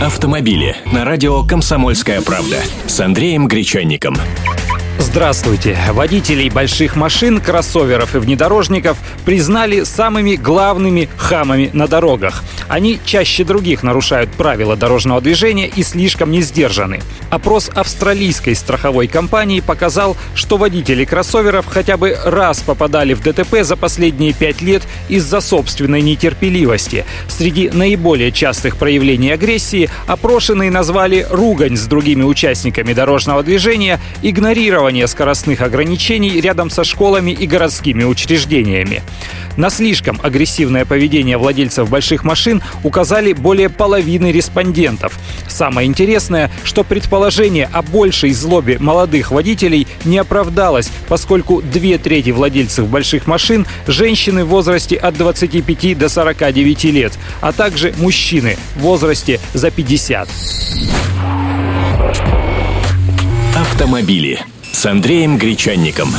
Автомобили на радио «Комсомольская правда» с Андреем Гречанником. Здравствуйте! Водителей больших машин, кроссоверов и внедорожников признали самыми главными хамами на дорогах. Они чаще других нарушают правила дорожного движения и слишком не сдержаны. Опрос австралийской страховой компании показал, что водители кроссоверов хотя бы раз попадали в ДТП за последние пять лет из-за собственной нетерпеливости. Среди наиболее частых проявлений агрессии опрошенные назвали ругань с другими участниками дорожного движения, игнорирование скоростных ограничений рядом со школами и городскими учреждениями. На слишком агрессивное поведение владельцев больших машин указали более половины респондентов. Самое интересное, что предположение о большей злобе молодых водителей не оправдалось, поскольку две трети владельцев больших машин – женщины в возрасте от 25 до 49 лет, а также мужчины в возрасте за 50. Автомобили с Андреем Гречанником.